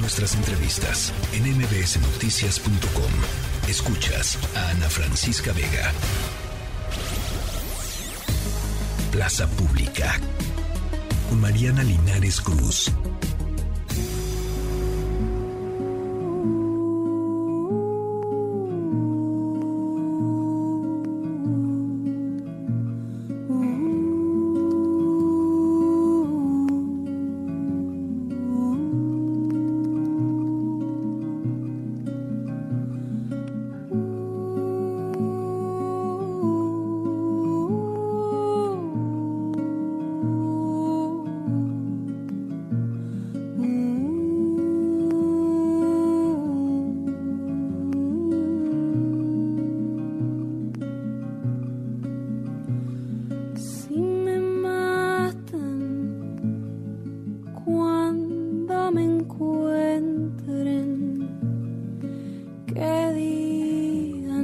Nuestras entrevistas en mbsnoticias.com. Escuchas a Ana Francisca Vega. Plaza Pública. Con Mariana Linares Cruz.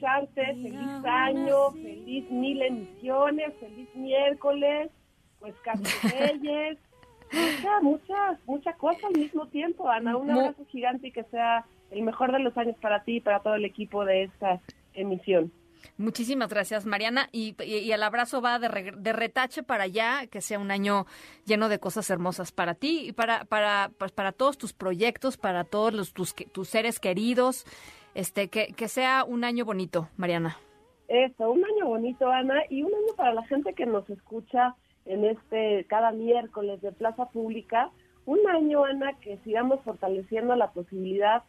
escucharte. Feliz año, feliz mil emisiones, feliz miércoles, pues casi reyes. Muchas, muchas, muchas cosas al mismo tiempo, Ana. Un abrazo gigante y que sea el mejor de los años para ti y para todo el equipo de esta emisión. Muchísimas gracias, Mariana. Y, el abrazo va de, retache para allá, que sea un año lleno de cosas hermosas para ti y para, para, pues, para todos tus proyectos, para todos los, tus, tus seres queridos. Este, que, que sea un año bonito, Mariana. Eso, un año bonito, Ana, y un año para la gente que nos escucha en este cada miércoles de Plaza Pública. Un año, Ana, que sigamos fortaleciendo la posibilidad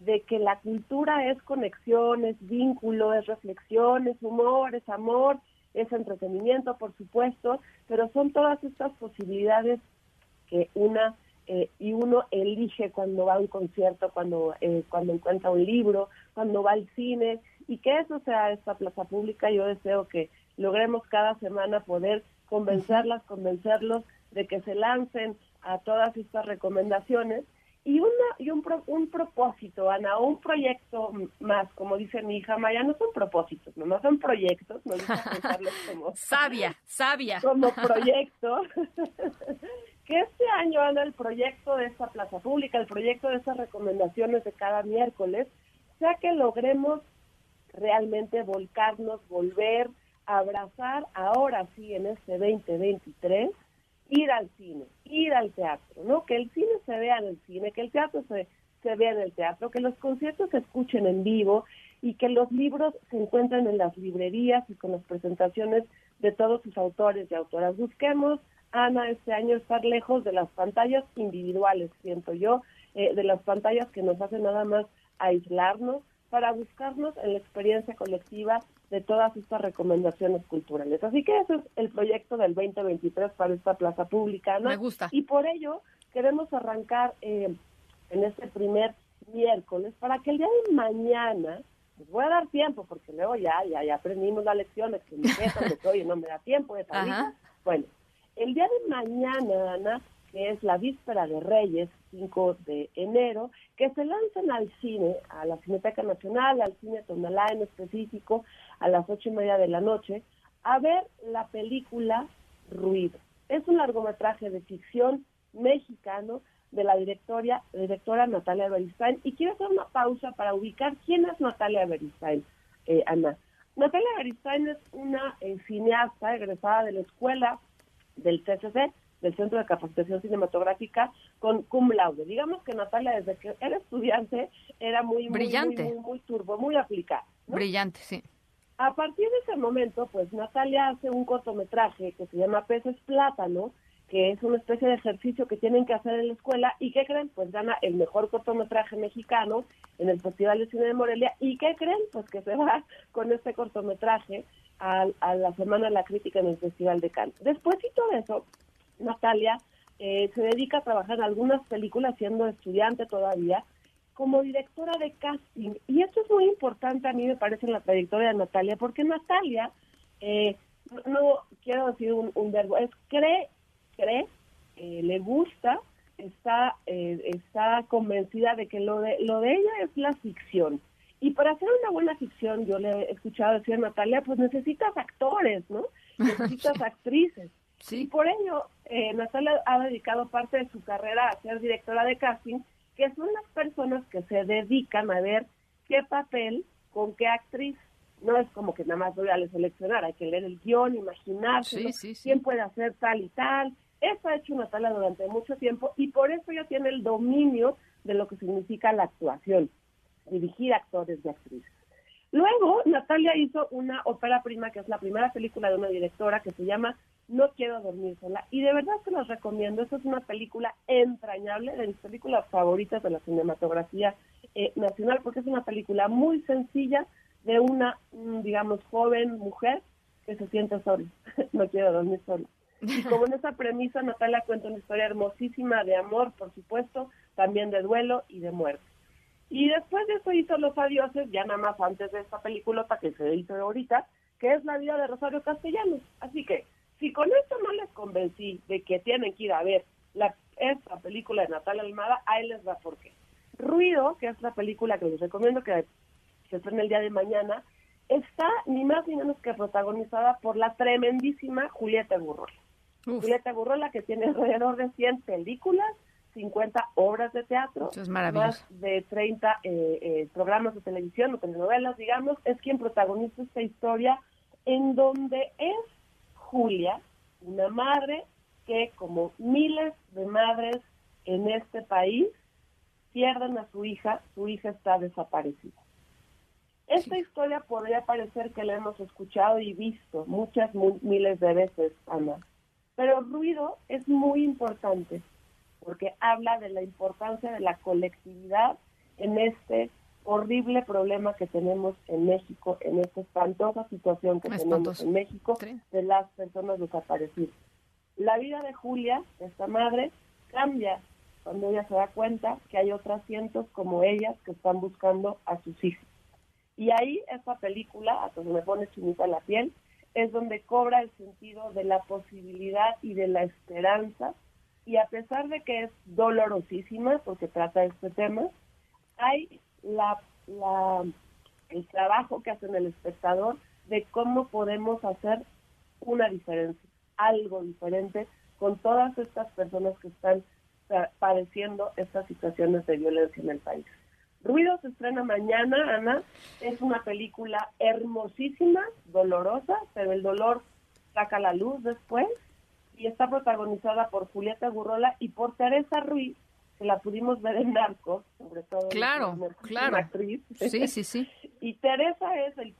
de que la cultura es conexión, es vínculo, es reflexión, es humor, es amor, es entretenimiento, por supuesto, pero son todas estas posibilidades que una eh, y uno elige cuando va a un concierto, cuando, eh, cuando encuentra un libro, cuando va al cine, y que eso sea esta plaza pública. Yo deseo que logremos cada semana poder convencerlas, convencerlos de que se lancen a todas estas recomendaciones y una y un, un propósito, Ana, un proyecto más, como dice mi hija Maya, no son propósitos, no son proyectos, no como sabia, sabia. Como proyecto. año, Ana, el proyecto de esta plaza pública, el proyecto de estas recomendaciones de cada miércoles, sea que logremos realmente volcarnos, volver a abrazar ahora sí en este 2023 ir al cine, ir al teatro, ¿no? Que el cine se vea en el cine, que el teatro se, se vea en el teatro, que los conciertos se escuchen en vivo y que los libros se encuentren en las librerías y con las presentaciones de todos sus autores y autoras. Busquemos, Ana, este año estar lejos de las pantallas individuales, siento yo, eh, de las pantallas que nos hacen nada más aislarnos para buscarnos en la experiencia colectiva de todas estas recomendaciones culturales. Así que ese es el proyecto del 2023 para esta plaza pública. Me gusta. Y por ello queremos arrancar eh, en este primer miércoles para que el día de mañana, les voy a dar tiempo porque luego ya, ya, ya aprendimos la lección, es que me de que hoy no me da tiempo de salir. Bueno, el día de mañana, Ana, que es la víspera de Reyes, 5 de enero, que se lancen al cine, a la Cineteca Nacional, al Cine Tonalá en específico, a las ocho y media de la noche, a ver la película Ruido. Es un largometraje de ficción mexicano de la directora, directora Natalia Beristain. Y quiero hacer una pausa para ubicar quién es Natalia Beristain, eh, Ana. Natalia Beristain es una eh, cineasta egresada de la escuela del CCC, del Centro de Capacitación Cinematográfica, con cum laude. Digamos que Natalia, desde que era estudiante, era muy, Brillante. muy, muy, turbo, muy aplicada. Brillante, sí. A partir de ese momento, pues Natalia hace un cortometraje que se llama Peces Plátano, que es una especie de ejercicio que tienen que hacer en la escuela y ¿qué creen? Pues gana el mejor cortometraje mexicano en el Festival de Cine de Morelia y ¿qué creen? Pues que se va con este cortometraje a, a la Semana de la Crítica en el Festival de Cannes. Después de eso, Natalia eh, se dedica a trabajar en algunas películas siendo estudiante todavía, como directora de casting. Y esto es muy importante a mí, me parece, en la trayectoria de Natalia, porque Natalia, eh, no, quiero decir un, verbo, es cree, cree, eh, le gusta, está, eh, está convencida de que lo de, lo de ella es la ficción. Y para hacer una buena ficción, yo le he escuchado decir a Natalia, pues necesitas actores, ¿no? Necesitas actrices. Sí. Y por ello, eh, Natalia ha dedicado parte de su carrera a ser directora de casting, que son las personas que se dedican a ver qué papel con qué actriz. No es como que nada más voy a seleccionar, hay que leer el guion, imaginarse quién puede hacer tal y tal. Eso ha hecho Natalia durante mucho tiempo y por eso ella tiene el dominio de lo que significa la actuación, dirigir actores y actrices. Luego, Natalia hizo una ópera prima, que es la primera película de una directora que se llama No quiero dormir sola. Y de verdad se los recomiendo. Esta es una película entrañable, de mis películas favoritas de la cinematografía eh, nacional, porque es una película muy sencilla de una, mm, digamos, joven mujer que se siente sola. no quiero dormir sola. Y como en esa premisa, Natalia cuenta una historia hermosísima de amor, por supuesto, también de duelo y de muerte. Y después de eso hizo Los Adioses, ya nada más antes de esta peliculota que se hizo ahorita, que es La vida de Rosario Castellanos. Así que, si con esto no les convencí de que tienen que ir a ver la, esta película de Natalia Almada, ahí les va por qué. Ruido, que es la película que les recomiendo que se estrene el día de mañana, está ni más ni menos que protagonizada por la tremendísima Julieta Gurrola. Julieta Gurrola, que tiene alrededor de 100 películas, 50 obras de teatro, más de 30 eh, eh, programas de televisión o telenovelas, digamos, es quien protagoniza esta historia en donde es Julia, una madre que como miles de madres en este país pierden a su hija, su hija está desaparecida. Esta historia podría parecer que la hemos escuchado y visto muchas miles de veces, Ana, pero ruido es muy importante porque habla de la importancia de la colectividad en este horrible problema que tenemos en México, en esta espantosa situación que tenemos en México de las personas desaparecidas. La vida de Julia, esta madre, cambia cuando ella se da cuenta que hay otras cientos como ellas que están buscando a sus hijos. Y ahí esta película, hasta se me pone chinita la piel, es donde cobra el sentido de la posibilidad y de la esperanza y a pesar de que es dolorosísima porque trata este tema, hay la, el trabajo que hace el espectador de cómo podemos hacer una diferencia, algo diferente con todas estas personas que están padeciendo estas situaciones de violencia en el país. Ruido se estrena mañana, Ana. Es una película hermosísima, dolorosa, pero el dolor saca la luz después y está protagonizada por Julieta Gurrola y por Teresa Ruiz, que la pudimos ver en Narcos, sobre todo. Claro, claro. actriz. Sí, sí, sí. y Teresa es el,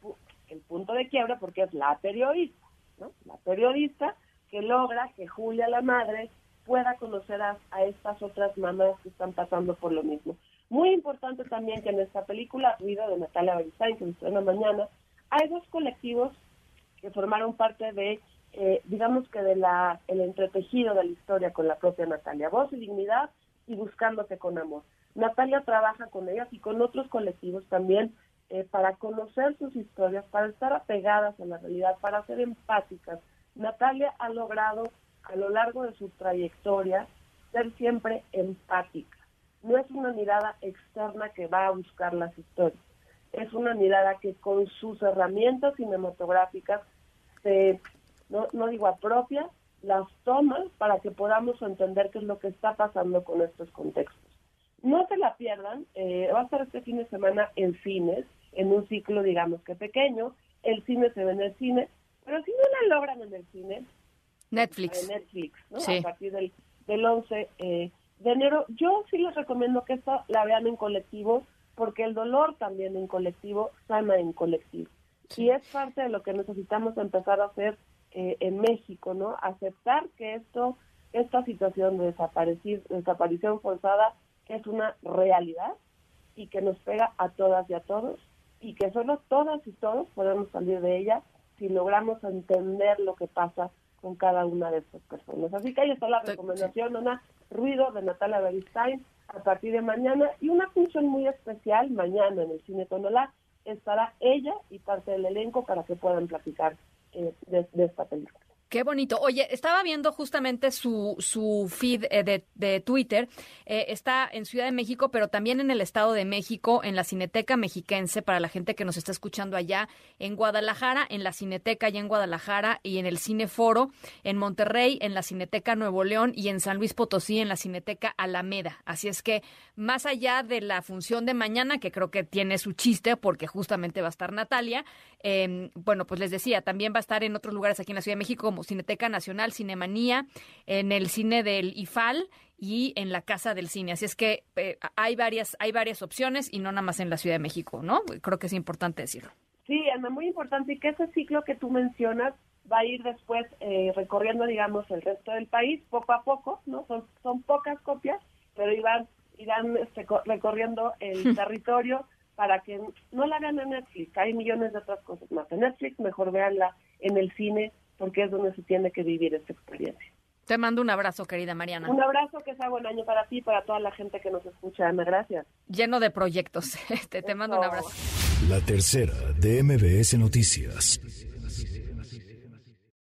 el punto de quiebra porque es la periodista, ¿no? La periodista que logra que Julia, la madre, pueda conocer a, estas otras mamás que están pasando por lo mismo. Muy importante también que en esta película, Vida de Natalia Beristain, que se estrena mañana, hay dos colectivos que formaron parte de eh, digamos que de la el entretejido de la historia con la propia Natalia, voz y dignidad y buscándote con amor. Natalia trabaja con ellas y con otros colectivos también eh, para conocer sus historias, para estar apegadas a la realidad, para ser empáticas. Natalia ha logrado a lo largo de su trayectoria ser siempre empática. No es una mirada externa que va a buscar las historias, es una mirada que con sus herramientas cinematográficas se no, no digo apropia, las toma para que podamos entender qué es lo que está pasando con estos contextos. No se la pierdan, eh, va a estar este fin de semana en cines, en un ciclo digamos que pequeño, el cine se ve en el cine, pero si no la logran en el cine, Netflix, Netflix ¿no? a partir del, del 11 eh, de enero, yo sí les recomiendo que esta la vean en colectivo, porque el dolor también en colectivo sana en colectivo. Y es parte de lo que necesitamos empezar a hacer eh, en México, ¿no? Aceptar que esto, esta situación de desaparecer, desaparición forzada es una realidad y que nos pega a todas y a todos y que solo todas y todos podemos salir de ella si logramos entender lo que pasa con cada una de estas personas. Así que ahí está la recomendación, una ruido de Natalia Beristain a partir de mañana y una función muy especial mañana en el Cine Tonolá estará ella y parte del elenco para que puedan platicar eh, de esta película. Qué bonito. Oye, estaba viendo justamente su, su feed eh, de, de, Twitter. Eh, está en Ciudad de México, pero también en el Estado de México, en la Cineteca Mexiquense, para la gente que nos está escuchando allá, en Guadalajara, en la Cineteca allá en Guadalajara, y en el Cineforo, en Monterrey, en la Cineteca Nuevo León, y en San Luis Potosí, en la Cineteca Alameda. Así es que, más allá de la función de mañana, que creo que tiene su chiste, porque justamente va a estar Natalia, eh, bueno, pues les decía, también va a estar en otros lugares aquí en la Ciudad de México, Cineteca Nacional, Cinemanía, en el cine del IFAL y en la Casa del Cine. Así es que eh, hay varias hay varias opciones y no nada más en la Ciudad de México, ¿no? Creo que es importante decirlo. Sí, es muy importante y que ese ciclo que tú mencionas va a ir después eh, recorriendo, digamos, el resto del país poco a poco, ¿no? Son, son pocas copias, pero irán, irán este, recorriendo el territorio para que no la vean en Netflix. Hay millones de otras cosas más en Netflix, mejor veanla en el cine porque es donde se tiene que vivir esta experiencia. Te mando un abrazo, querida Mariana. Un abrazo, que sea buen año para ti y para toda la gente que nos escucha. Ana, gracias. Lleno de proyectos. Te, te mando un abrazo. La tercera de MBS Noticias.